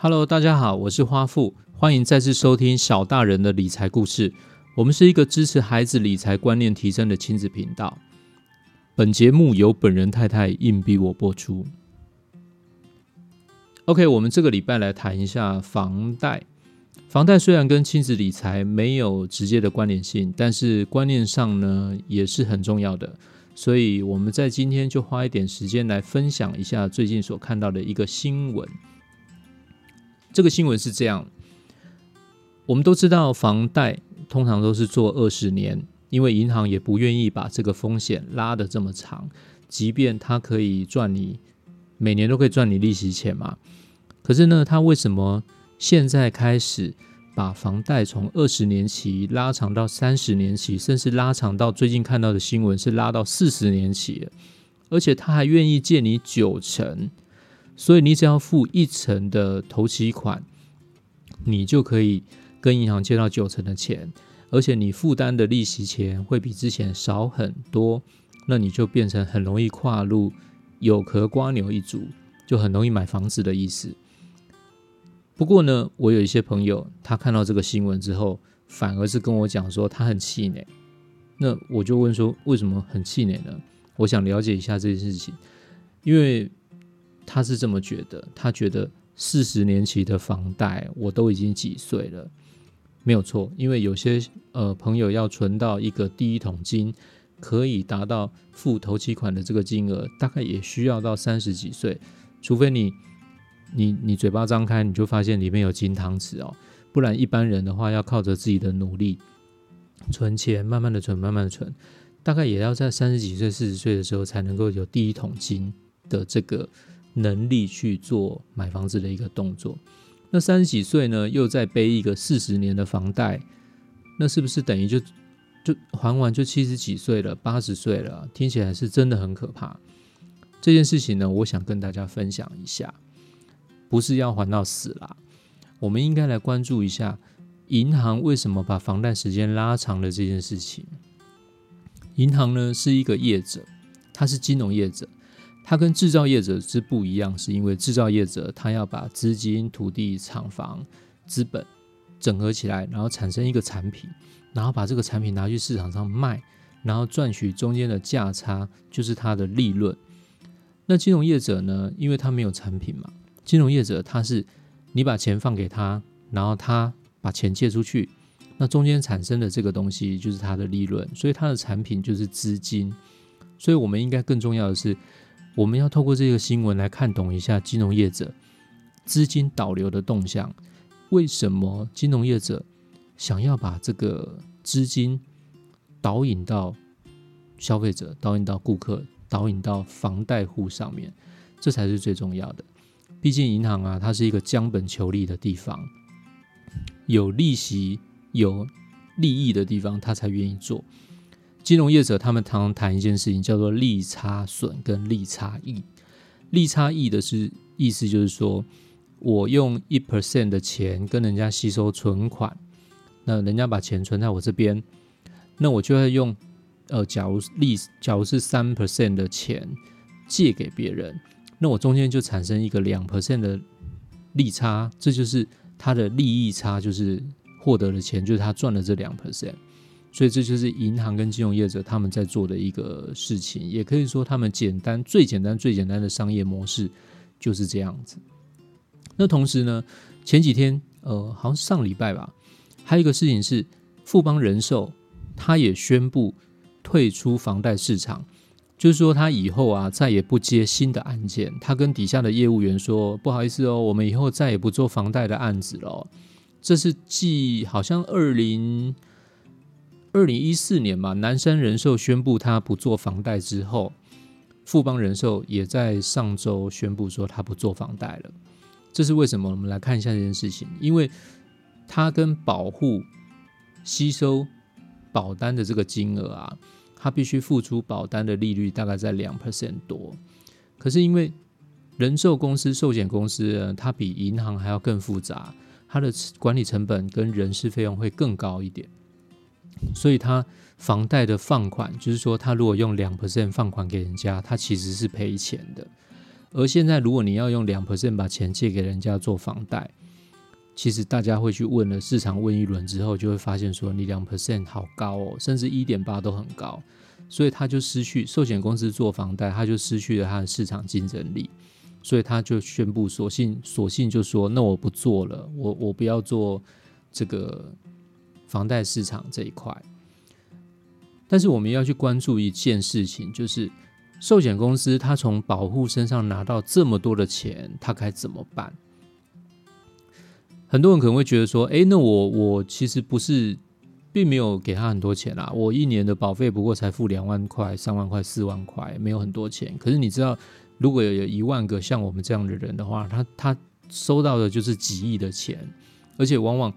Hello，大家好，我是花富，欢迎再次收听小大人的理财故事。我们是一个支持孩子理财观念提升的亲子频道。本节目由本人太太硬逼我播出。OK，我们这个礼拜来谈一下房贷。房贷虽然跟亲子理财没有直接的关联性，但是观念上呢也是很重要的。所以我们在今天就花一点时间来分享一下最近所看到的一个新闻。这个新闻是这样：我们都知道，房贷通常都是做二十年，因为银行也不愿意把这个风险拉得这么长，即便它可以赚你每年都可以赚你利息钱嘛。可是呢，他为什么？现在开始把房贷从二十年期拉长到三十年期，甚至拉长到最近看到的新闻是拉到四十年期了，而且他还愿意借你九成，所以你只要付一成的头期款，你就可以跟银行借到九成的钱，而且你负担的利息钱会比之前少很多，那你就变成很容易跨入有壳瓜牛一族，就很容易买房子的意思。不过呢，我有一些朋友，他看到这个新闻之后，反而是跟我讲说他很气馁。那我就问说，为什么很气馁呢？我想了解一下这件事情，因为他是这么觉得，他觉得四十年期的房贷，我都已经几岁了，没有错。因为有些呃朋友要存到一个第一桶金，可以达到付头期款的这个金额，大概也需要到三十几岁，除非你。你你嘴巴张开，你就发现里面有金汤匙哦，不然一般人的话要靠着自己的努力存钱，慢慢的存，慢慢的存，大概也要在三十几岁、四十岁的时候才能够有第一桶金的这个能力去做买房子的一个动作。那三十几岁呢，又再背一个四十年的房贷，那是不是等于就就还完就七十几岁了、八十岁了？听起来是真的很可怕。这件事情呢，我想跟大家分享一下。不是要还到死啦，我们应该来关注一下银行为什么把房贷时间拉长了这件事情。银行呢是一个业者，它是金融业者，它跟制造业者之不一样，是因为制造业者他要把资金、土地、厂房、资本整合起来，然后产生一个产品，然后把这个产品拿去市场上卖，然后赚取中间的价差，就是它的利润。那金融业者呢，因为他没有产品嘛。金融业者他是，你把钱放给他，然后他把钱借出去，那中间产生的这个东西就是他的利润，所以他的产品就是资金。所以我们应该更重要的是，我们要透过这个新闻来看懂一下金融业者资金导流的动向。为什么金融业者想要把这个资金导引到消费者、导引到顾客、导引到房贷户上面？这才是最重要的。毕竟银行啊，它是一个将本求利的地方，有利息、有利益的地方，他才愿意做。金融业者他们常常谈一件事情，叫做利差损跟利差益。利差益的是意思就是说，我用一 percent 的钱跟人家吸收存款，那人家把钱存在我这边，那我就会用呃，假如利，假如是三 percent 的钱借给别人。那我中间就产生一个两 percent 的利差，这就是他的利益差，就是获得的钱，就是他赚了这两 percent。所以这就是银行跟金融业者他们在做的一个事情，也可以说他们简单、最简单、最简单的商业模式就是这样子。那同时呢，前几天呃，好像上礼拜吧，还有一个事情是富邦人寿，他也宣布退出房贷市场。就是说，他以后啊，再也不接新的案件。他跟底下的业务员说：“不好意思哦，我们以后再也不做房贷的案子了。”这是继好像二零二零一四年嘛，南山人寿宣布他不做房贷之后，富邦人寿也在上周宣布说他不做房贷了。这是为什么？我们来看一下这件事情，因为他跟保护吸收保单的这个金额啊。他必须付出保单的利率大概在两 percent 多，可是因为人寿公司、寿险公司，它比银行还要更复杂，它的管理成本跟人事费用会更高一点，所以他房贷的放款，就是说，他如果用两 percent 放款给人家，他其实是赔钱的。而现在，如果你要用两 percent 把钱借给人家做房贷，其实大家会去问了，市场问一轮之后，就会发现说你两 percent 好高哦，甚至一点八都很高，所以他就失去寿险公司做房贷，他就失去了他的市场竞争力，所以他就宣布索性索性就说，那我不做了，我我不要做这个房贷市场这一块。但是我们要去关注一件事情，就是寿险公司它从保护身上拿到这么多的钱，它该怎么办？很多人可能会觉得说：“诶，那我我其实不是，并没有给他很多钱啦，我一年的保费不过才付两万块、三万块、四万块，没有很多钱。可是你知道，如果有有一万个像我们这样的人的话，他他收到的就是几亿的钱，而且往往。”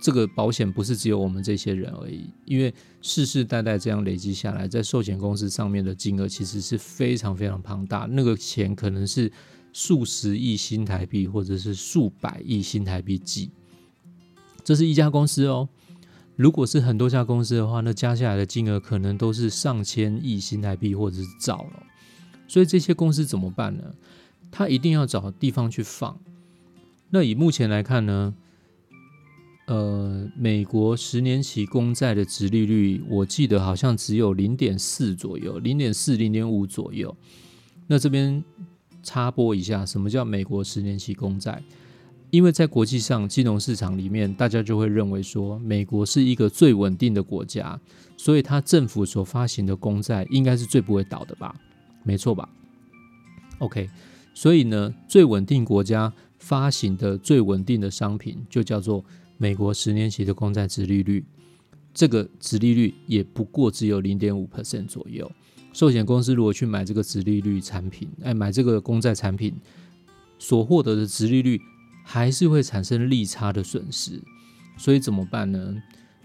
这个保险不是只有我们这些人而已，因为世世代代这样累积下来，在寿险公司上面的金额其实是非常非常庞大，那个钱可能是数十亿新台币或者是数百亿新台币计。这是一家公司哦，如果是很多家公司的话，那加下来的金额可能都是上千亿新台币或者是兆了。所以这些公司怎么办呢？他一定要找地方去放。那以目前来看呢？呃，美国十年期公债的值利率，我记得好像只有零点四左右，零点四、零点五左右。那这边插播一下，什么叫美国十年期公债？因为在国际上金融市场里面，大家就会认为说，美国是一个最稳定的国家，所以它政府所发行的公债应该是最不会倒的吧？没错吧？OK，所以呢，最稳定国家发行的最稳定的商品就叫做。美国十年期的公债殖利率，这个殖利率也不过只有零点五 percent 左右。寿险公司如果去买这个殖利率产品，哎，买这个公债产品，所获得的殖利率还是会产生利差的损失。所以怎么办呢？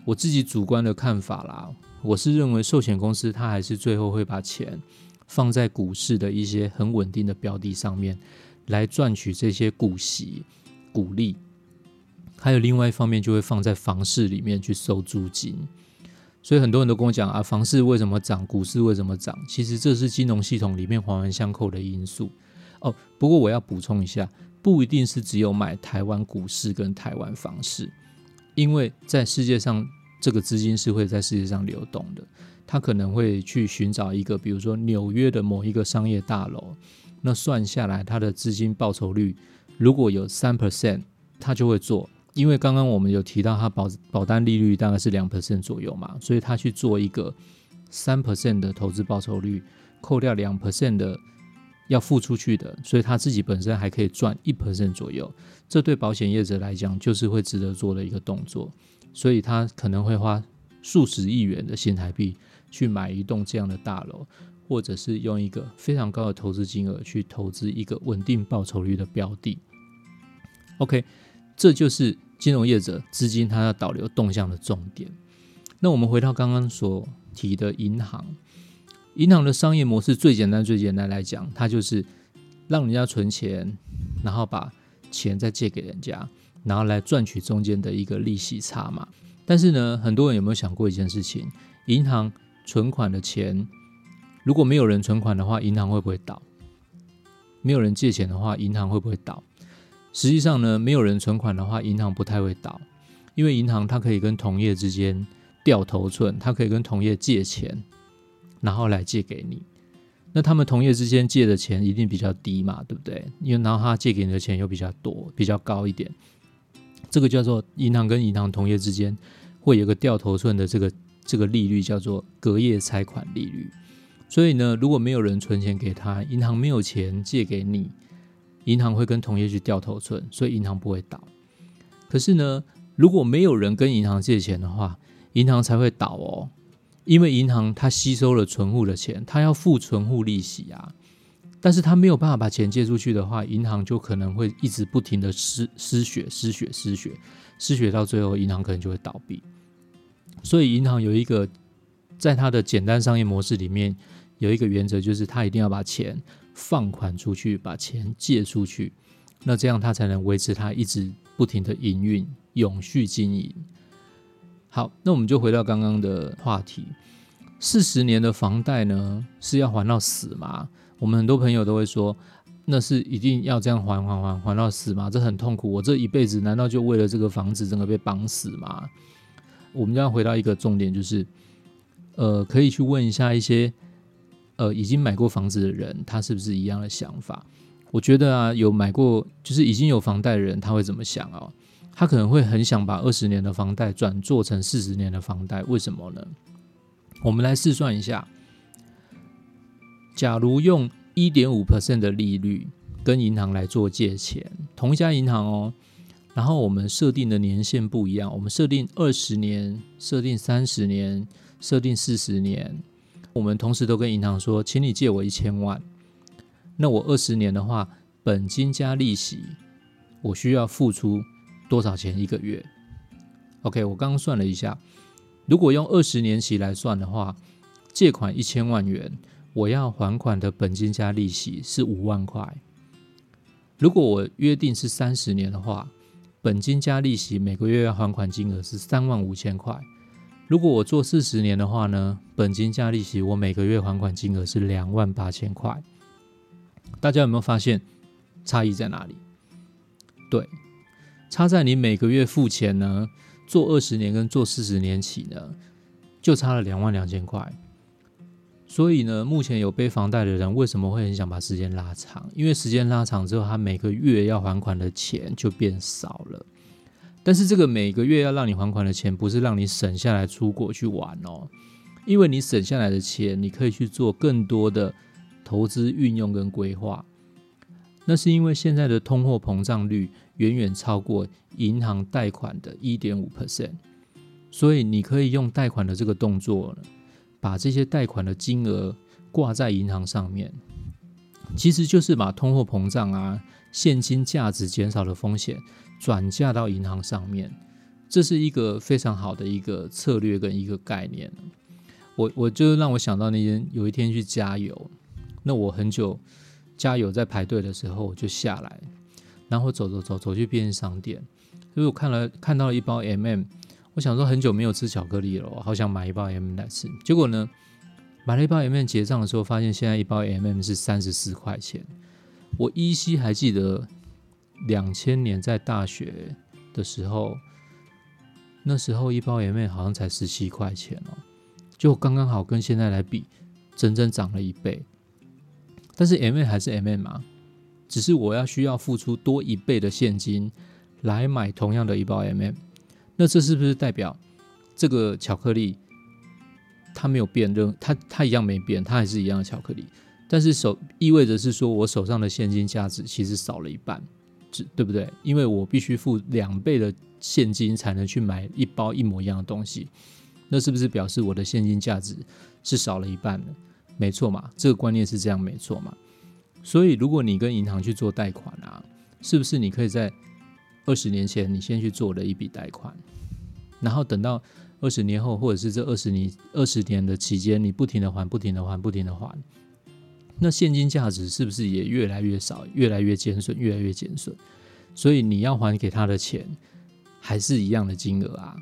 我自己主观的看法啦，我是认为寿险公司它还是最后会把钱放在股市的一些很稳定的标的上面，来赚取这些股息、股利。还有另外一方面，就会放在房市里面去收租金，所以很多人都跟我讲啊，房市为什么涨，股市为什么涨？其实这是金融系统里面环环相扣的因素哦。不过我要补充一下，不一定是只有买台湾股市跟台湾房市，因为在世界上这个资金是会在世界上流动的，他可能会去寻找一个，比如说纽约的某一个商业大楼，那算下来它的资金报酬率如果有三 percent，他就会做。因为刚刚我们有提到，它保保单利率大概是两 percent 左右嘛，所以他去做一个三 percent 的投资报酬率，扣掉两 percent 的要付出去的，所以他自己本身还可以赚一 percent 左右。这对保险业者来讲，就是会值得做的一个动作。所以他可能会花数十亿元的新台币去买一栋这样的大楼，或者是用一个非常高的投资金额去投资一个稳定报酬率的标的。OK。这就是金融业者资金它要导流动向的重点。那我们回到刚刚所提的银行，银行的商业模式最简单、最简单来讲，它就是让人家存钱，然后把钱再借给人家，然后来赚取中间的一个利息差嘛。但是呢，很多人有没有想过一件事情？银行存款的钱，如果没有人存款的话，银行会不会倒？没有人借钱的话，银行会不会倒？实际上呢，没有人存款的话，银行不太会倒，因为银行它可以跟同业之间掉头寸，它可以跟同业借钱，然后来借给你。那他们同业之间借的钱一定比较低嘛，对不对？因为然后他借给你的钱又比较多，比较高一点。这个叫做银行跟银行同业之间会有个掉头寸的这个这个利率，叫做隔夜拆款利率。所以呢，如果没有人存钱给他，银行没有钱借给你。银行会跟同业去掉头寸，所以银行不会倒。可是呢，如果没有人跟银行借钱的话，银行才会倒哦。因为银行它吸收了存户的钱，它要付存户利息啊。但是它没有办法把钱借出去的话，银行就可能会一直不停的失失血、失血、失血、失血，到最后银行可能就会倒闭。所以银行有一个在它的简单商业模式里面有一个原则，就是它一定要把钱。放款出去，把钱借出去，那这样他才能维持他一直不停的营运，永续经营。好，那我们就回到刚刚的话题，四十年的房贷呢是要还到死吗？我们很多朋友都会说那是一定要这样还还还还到死吗？这很痛苦。我这一辈子难道就为了这个房子整个被绑死吗？我们就要回到一个重点，就是呃，可以去问一下一些呃已经买过房子的人，他是不是一样的想法？我觉得啊，有买过就是已经有房贷的人，他会怎么想啊？他可能会很想把二十年的房贷转做成四十年的房贷，为什么呢？我们来试算一下，假如用一点五 percent 的利率跟银行来做借钱，同一家银行哦，然后我们设定的年限不一样，我们设定二十年、设定三十年、设定四十年，我们同时都跟银行说，请你借我一千万，那我二十年的话，本金加利息，我需要付出多少钱一个月？OK，我刚刚算了一下，如果用二十年期来算的话，借款一千万元。我要还款的本金加利息是五万块。如果我约定是三十年的话，本金加利息每个月要还款金额是三万五千块。如果我做四十年的话呢，本金加利息我每个月还款金额是两万八千块。大家有没有发现差异在哪里？对，差在你每个月付钱呢，做二十年跟做四十年起呢，就差了两万两千块。所以呢，目前有背房贷的人为什么会很想把时间拉长？因为时间拉长之后，他每个月要还款的钱就变少了。但是这个每个月要让你还款的钱，不是让你省下来出国去玩哦，因为你省下来的钱，你可以去做更多的投资运用跟规划。那是因为现在的通货膨胀率远远超过银行贷款的一点五 percent，所以你可以用贷款的这个动作。把这些贷款的金额挂在银行上面，其实就是把通货膨胀啊、现金价值减少的风险转嫁到银行上面，这是一个非常好的一个策略跟一个概念。我我就让我想到那天有一天去加油，那我很久加油在排队的时候，我就下来，然后走走走走去便利商店，因为我看了看到了一包 MM。我想说很久没有吃巧克力了，我好想买一包 M 来吃。结果呢，买了一包 M&M，结账的时候，发现现在一包 M&M 是三十四块钱。我依稀还记得两千年在大学的时候，那时候一包 M&M 好像才十七块钱哦，就刚刚好跟现在来比，整整涨了一倍。但是 M&M 还是 M 嘛，只是我要需要付出多一倍的现金来买同样的一包 M&M，。那这是不是代表这个巧克力它没有变，任它它一样没变，它还是一样的巧克力，但是手意味着是说我手上的现金价值其实少了一半，对对不对？因为我必须付两倍的现金才能去买一包一模一样的东西，那是不是表示我的现金价值是少了一半呢？没错嘛，这个观念是这样没错嘛。所以如果你跟银行去做贷款啊，是不是你可以在二十年前，你先去做了一笔贷款，然后等到二十年后，或者是这二十年二十年的期间，你不停的还，不停的还，不停的还，那现金价值是不是也越来越少，越来越减损，越来越减损？所以你要还给他的钱还是一样的金额啊？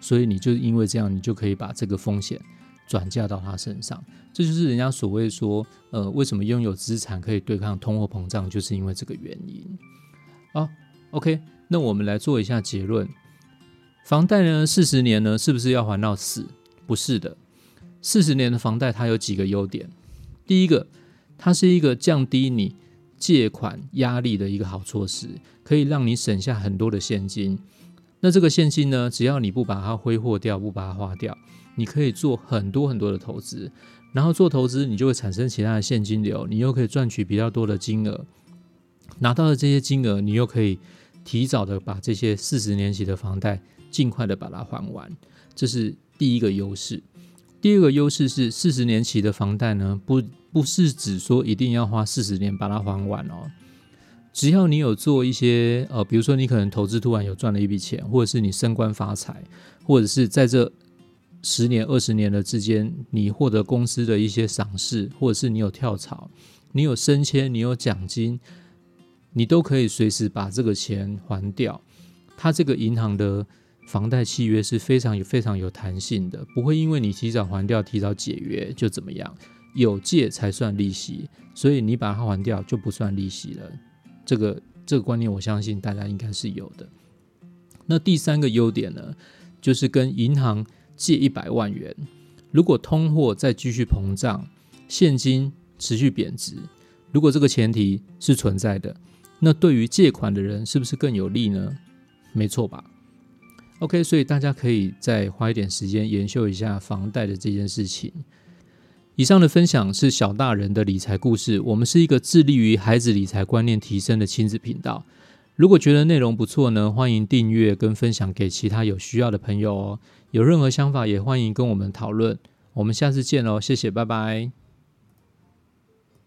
所以你就因为这样，你就可以把这个风险转嫁到他身上。这就是人家所谓说，呃，为什么拥有资产可以对抗通货膨胀，就是因为这个原因啊。OK。那我们来做一下结论：房贷呢，四十年呢，是不是要还到死？不是的，四十年的房贷它有几个优点。第一个，它是一个降低你借款压力的一个好措施，可以让你省下很多的现金。那这个现金呢，只要你不把它挥霍掉，不把它花掉，你可以做很多很多的投资。然后做投资，你就会产生其他的现金流，你又可以赚取比较多的金额。拿到的这些金额，你又可以。提早的把这些四十年期的房贷尽快的把它还完，这是第一个优势。第二个优势是四十年期的房贷呢，不不是指说一定要花四十年把它还完哦。只要你有做一些呃，比如说你可能投资突然有赚了一笔钱，或者是你升官发财，或者是在这十年二十年的之间，你获得公司的一些赏识，或者是你有跳槽，你有升迁，你有奖金。你都可以随时把这个钱还掉，它这个银行的房贷契约是非常有非常有弹性的，不会因为你提早还掉、提早解约就怎么样。有借才算利息，所以你把它还掉就不算利息了。这个这个观念，我相信大家应该是有的。那第三个优点呢，就是跟银行借一百万元，如果通货再继续膨胀，现金持续贬值，如果这个前提是存在的，那对于借款的人是不是更有利呢？没错吧？OK，所以大家可以再花一点时间研究一下房贷的这件事情。以上的分享是小大人的理财故事。我们是一个致力于孩子理财观念提升的亲子频道。如果觉得内容不错呢，欢迎订阅跟分享给其他有需要的朋友哦。有任何想法也欢迎跟我们讨论。我们下次见喽，谢谢，拜拜。